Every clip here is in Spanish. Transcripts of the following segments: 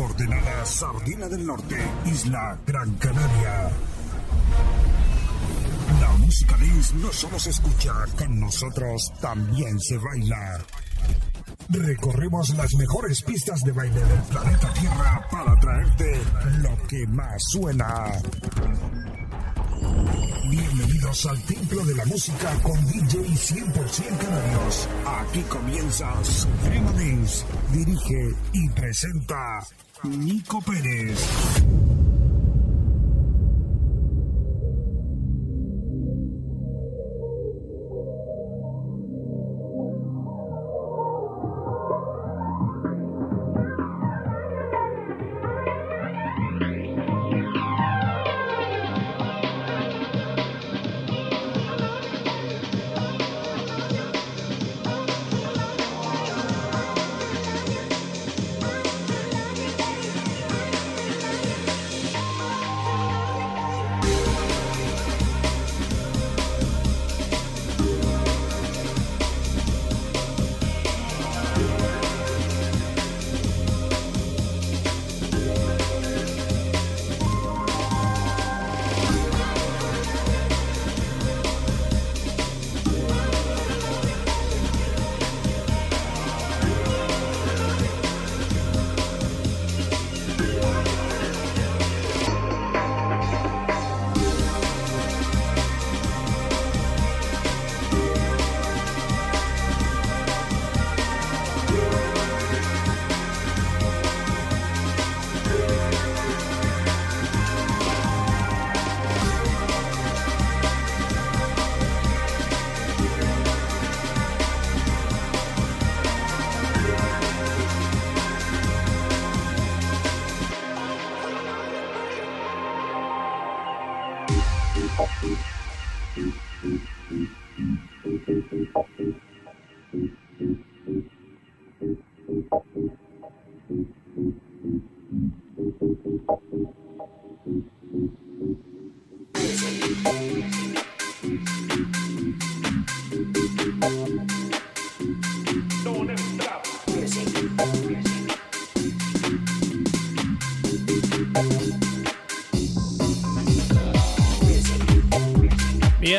Coordenada Sardina del Norte, Isla Gran Canaria. La música dance no solo se escucha, con nosotros también se baila. Recorremos las mejores pistas de baile del planeta Tierra para traerte lo que más suena. Bienvenidos al Templo de la Música con DJ 100% Canarios. Aquí comienza Suprema Dance. Dirige y presenta Nico Pérez.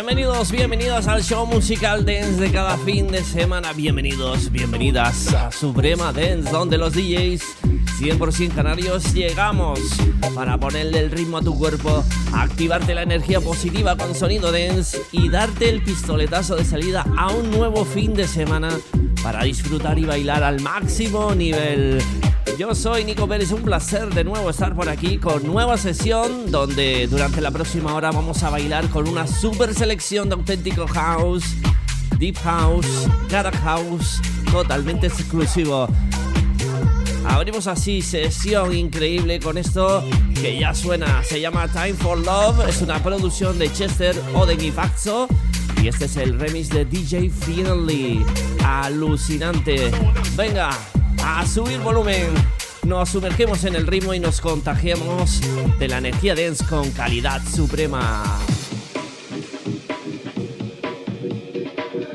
Bienvenidos, bienvenidos al show musical dance de cada fin de semana. Bienvenidos, bienvenidas a Suprema Dance, donde los DJs 100% canarios llegamos para ponerle el ritmo a tu cuerpo, activarte la energía positiva con sonido dance y darte el pistoletazo de salida a un nuevo fin de semana para disfrutar y bailar al máximo nivel. Yo soy Nico Pérez, un placer de nuevo estar por aquí con nueva sesión donde durante la próxima hora vamos a bailar con una super selección de auténtico house, deep house, cara house, totalmente exclusivo. Abrimos así sesión increíble con esto que ya suena, se llama Time for Love, es una producción de Chester Oden y Faxo y este es el remix de DJ Friendly, alucinante. Venga, a subir volumen. Nos sumergimos en el ritmo y nos contagiamos de la energía dance con calidad suprema.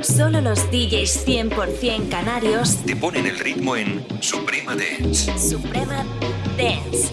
Solo los DJs 100% canarios te ponen el ritmo en Suprema Dance. Suprema Dance.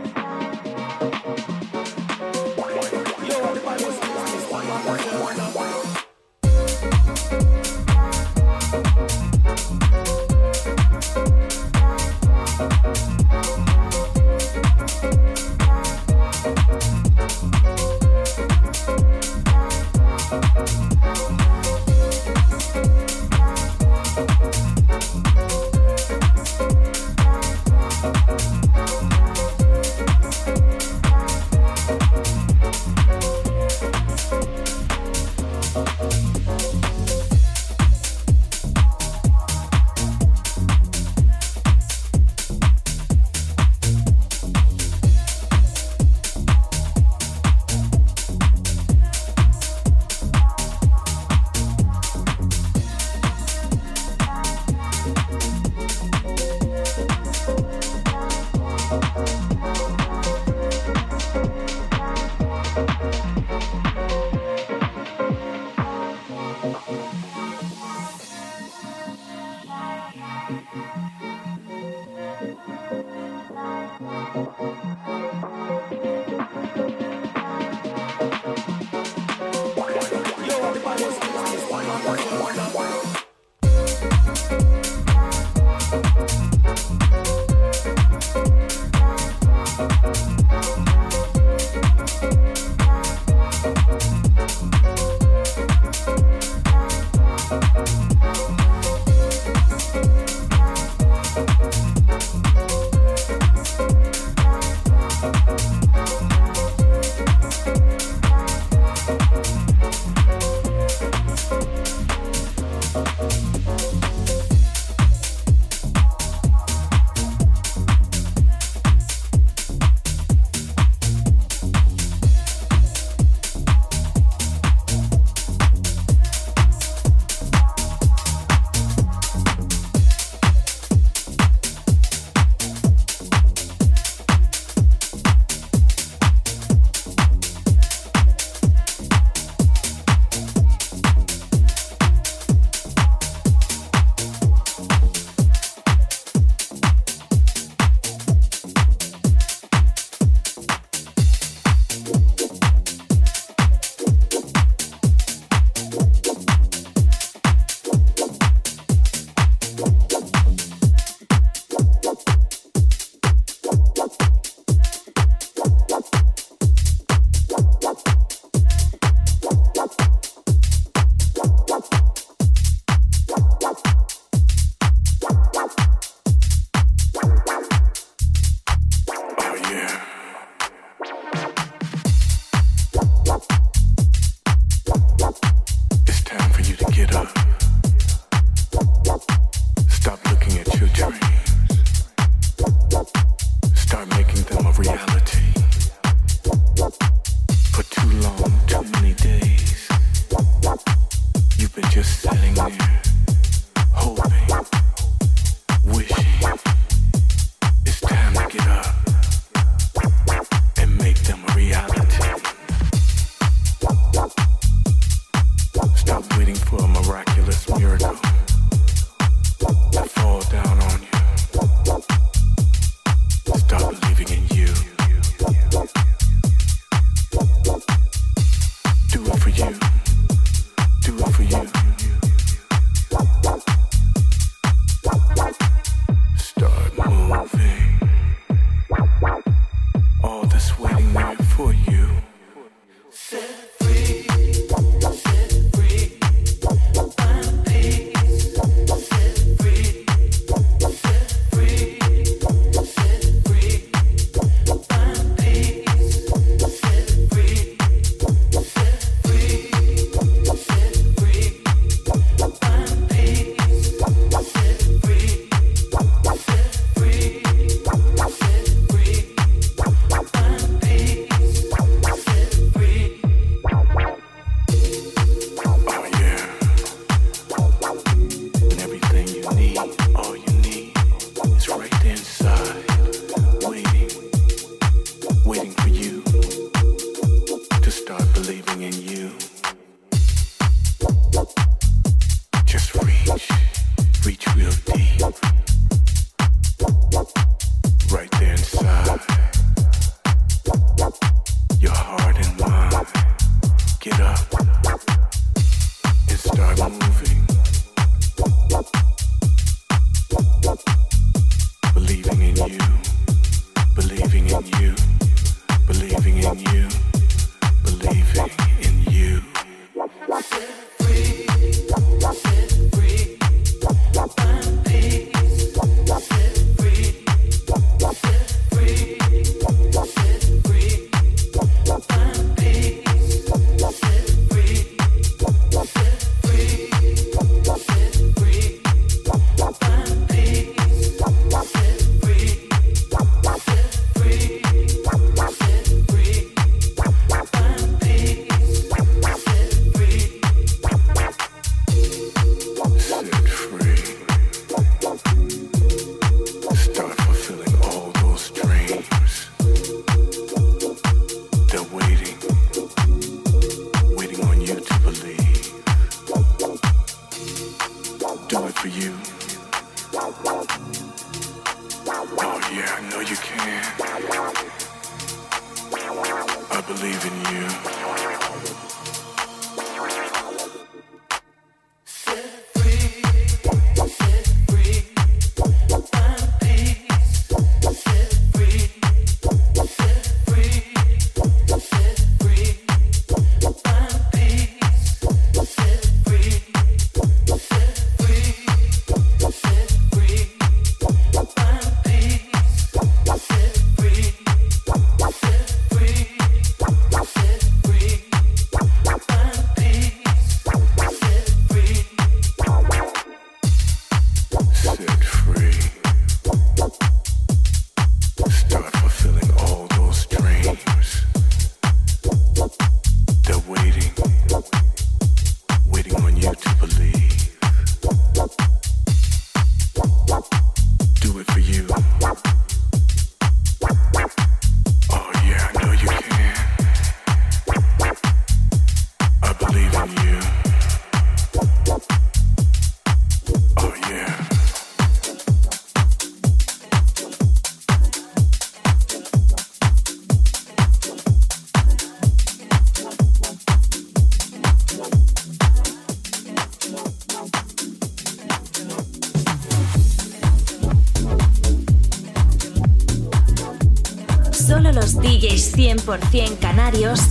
100% canarios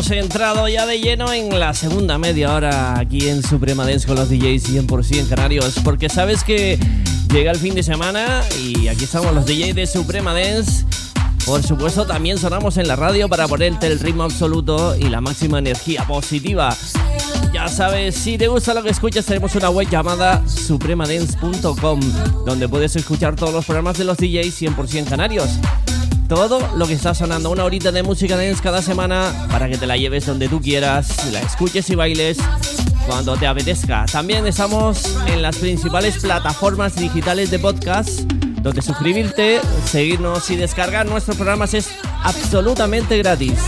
Hemos entrado ya de lleno en la segunda media hora aquí en Suprema Dance con los DJs 100% canarios, porque sabes que llega el fin de semana y aquí estamos los DJs de Suprema Dance. Por supuesto, también sonamos en la radio para ponerte el ritmo absoluto y la máxima energía positiva. Ya sabes, si te gusta lo que escuchas, tenemos una web llamada supremadance.com, donde puedes escuchar todos los programas de los DJs 100% canarios todo lo que está sonando. Una horita de música dance cada semana para que te la lleves donde tú quieras, la escuches y bailes cuando te apetezca. También estamos en las principales plataformas digitales de podcast, donde suscribirte, seguirnos y descargar nuestros programas es absolutamente gratis.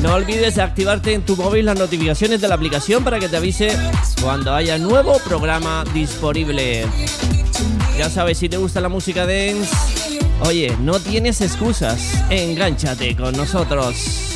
No olvides de activarte en tu móvil las notificaciones de la aplicación para que te avise cuando haya nuevo programa disponible. Ya sabes, si te gusta la música dance, Oye, no tienes excusas. Engánchate con nosotros.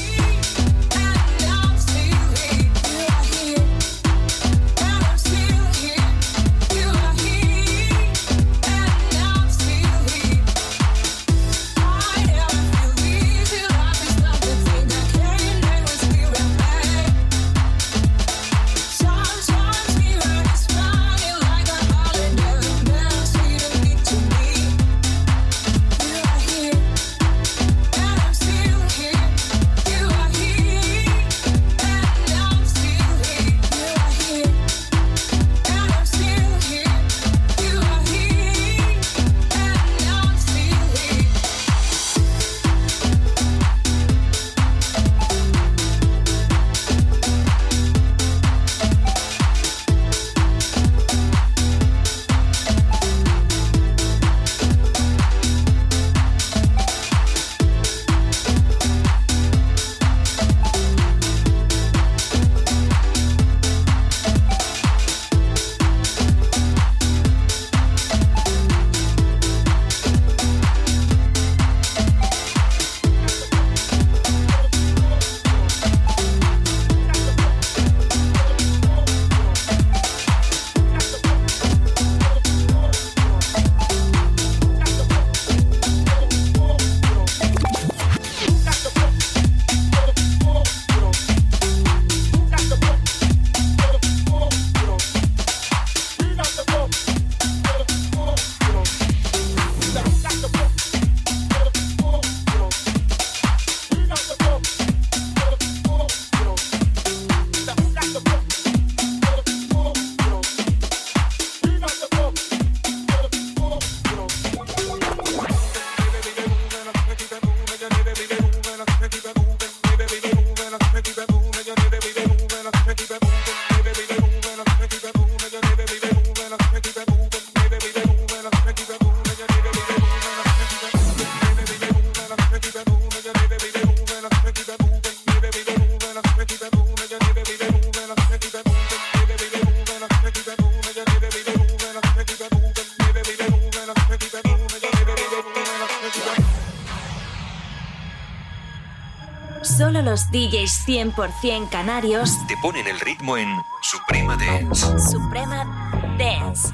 100% canarios te ponen el ritmo en Suprema Dance. Suprema Dance.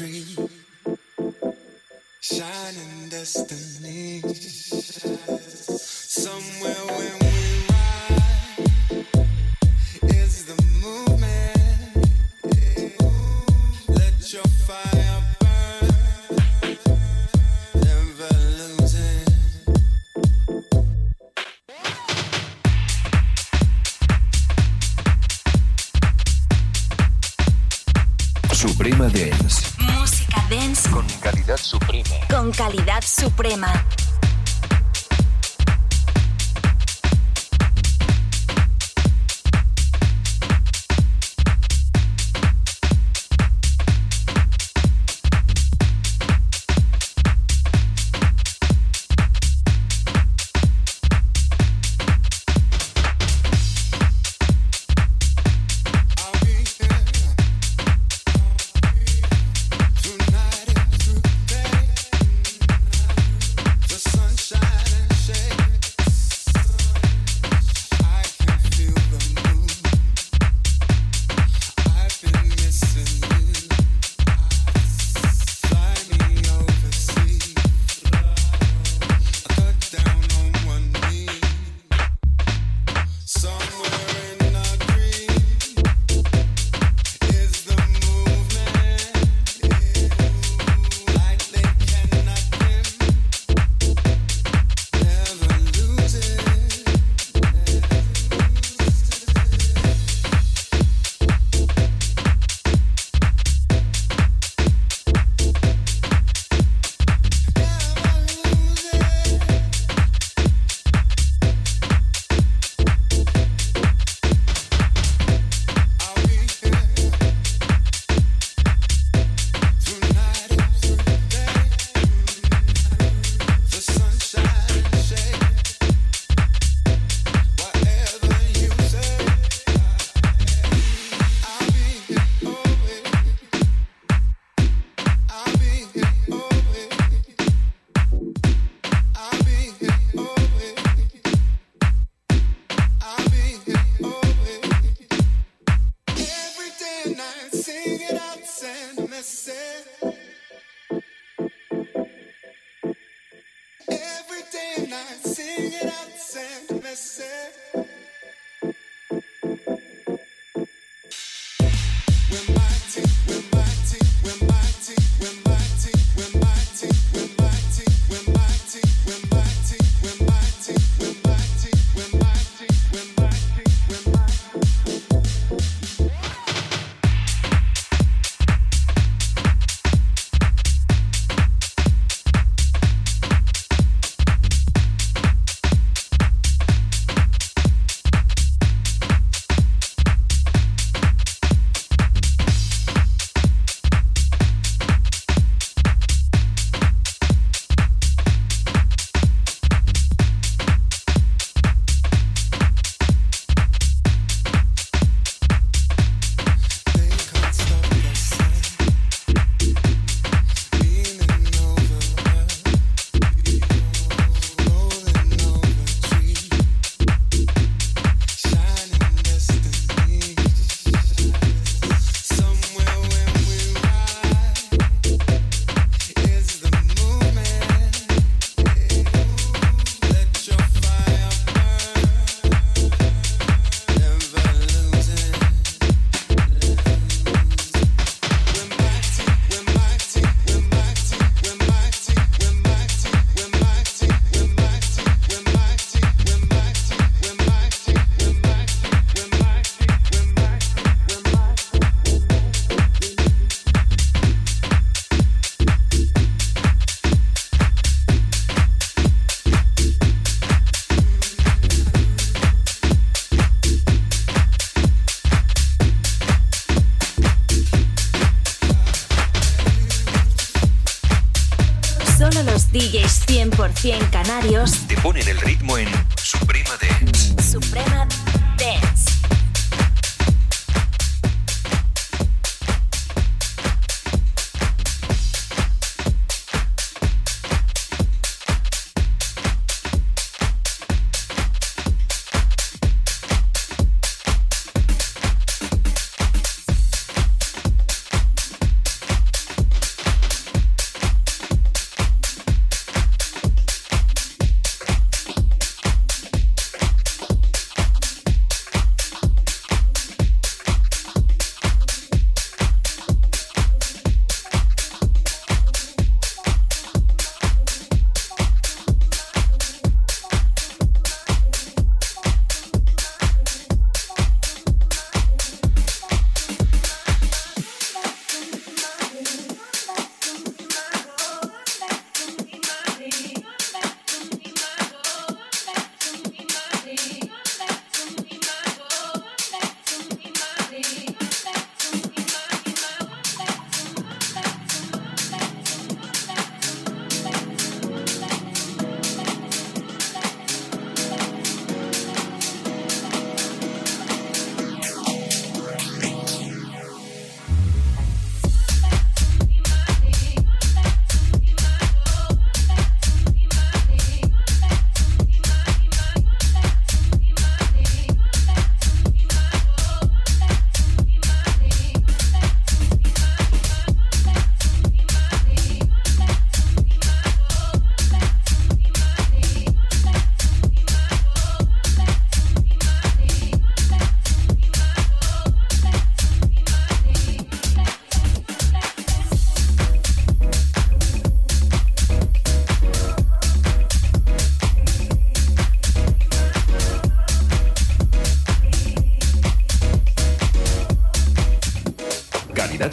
Calidad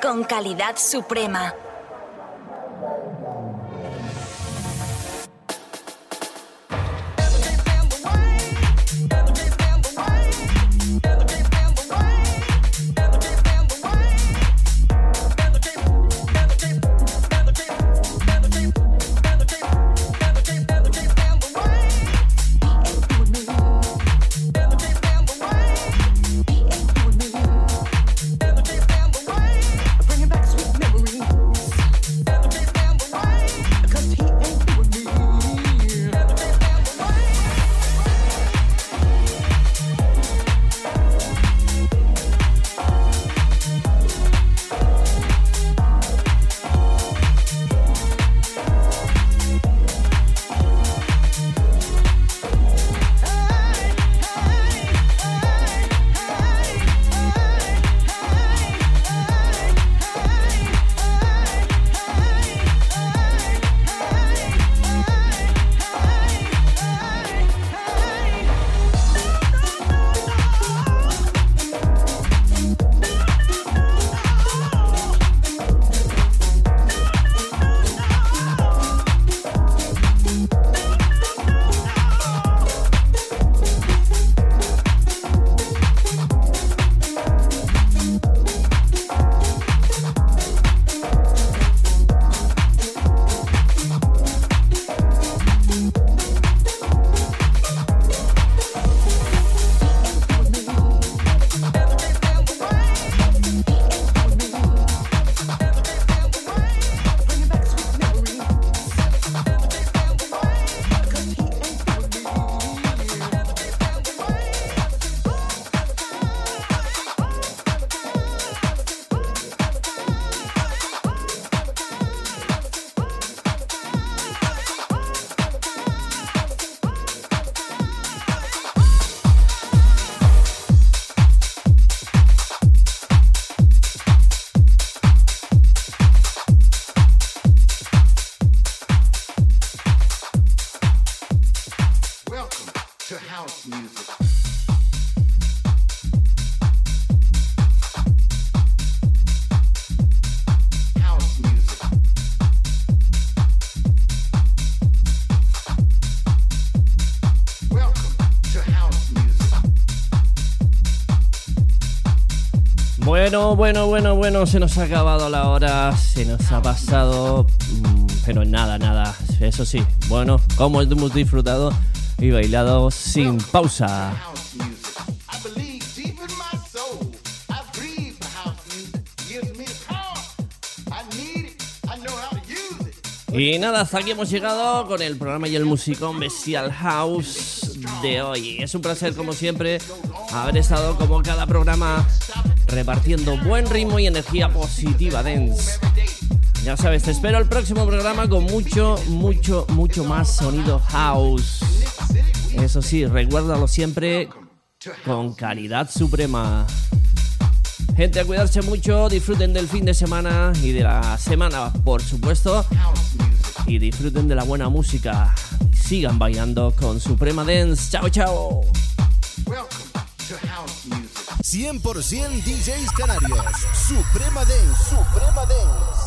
Con calidad suprema. Bueno, bueno, bueno, bueno, se nos ha acabado la hora, se nos ha pasado, mm, pero nada, nada, eso sí, bueno, como hemos disfrutado y bailado sin pausa. Y nada, hasta aquí hemos llegado con el programa y el musicón Bestial House de hoy. Es un placer, como siempre, haber estado como cada programa repartiendo buen ritmo y energía positiva dance. Ya sabes, te espero el próximo programa con mucho, mucho, mucho más sonido house. Eso sí, recuérdalo siempre con calidad suprema. Gente, a cuidarse mucho, disfruten del fin de semana y de la semana, por supuesto. Y disfruten de la buena música. Sigan bailando con Suprema Dance. Chao, chao. 100% DJs Canarios. Suprema Dance. Suprema Dance.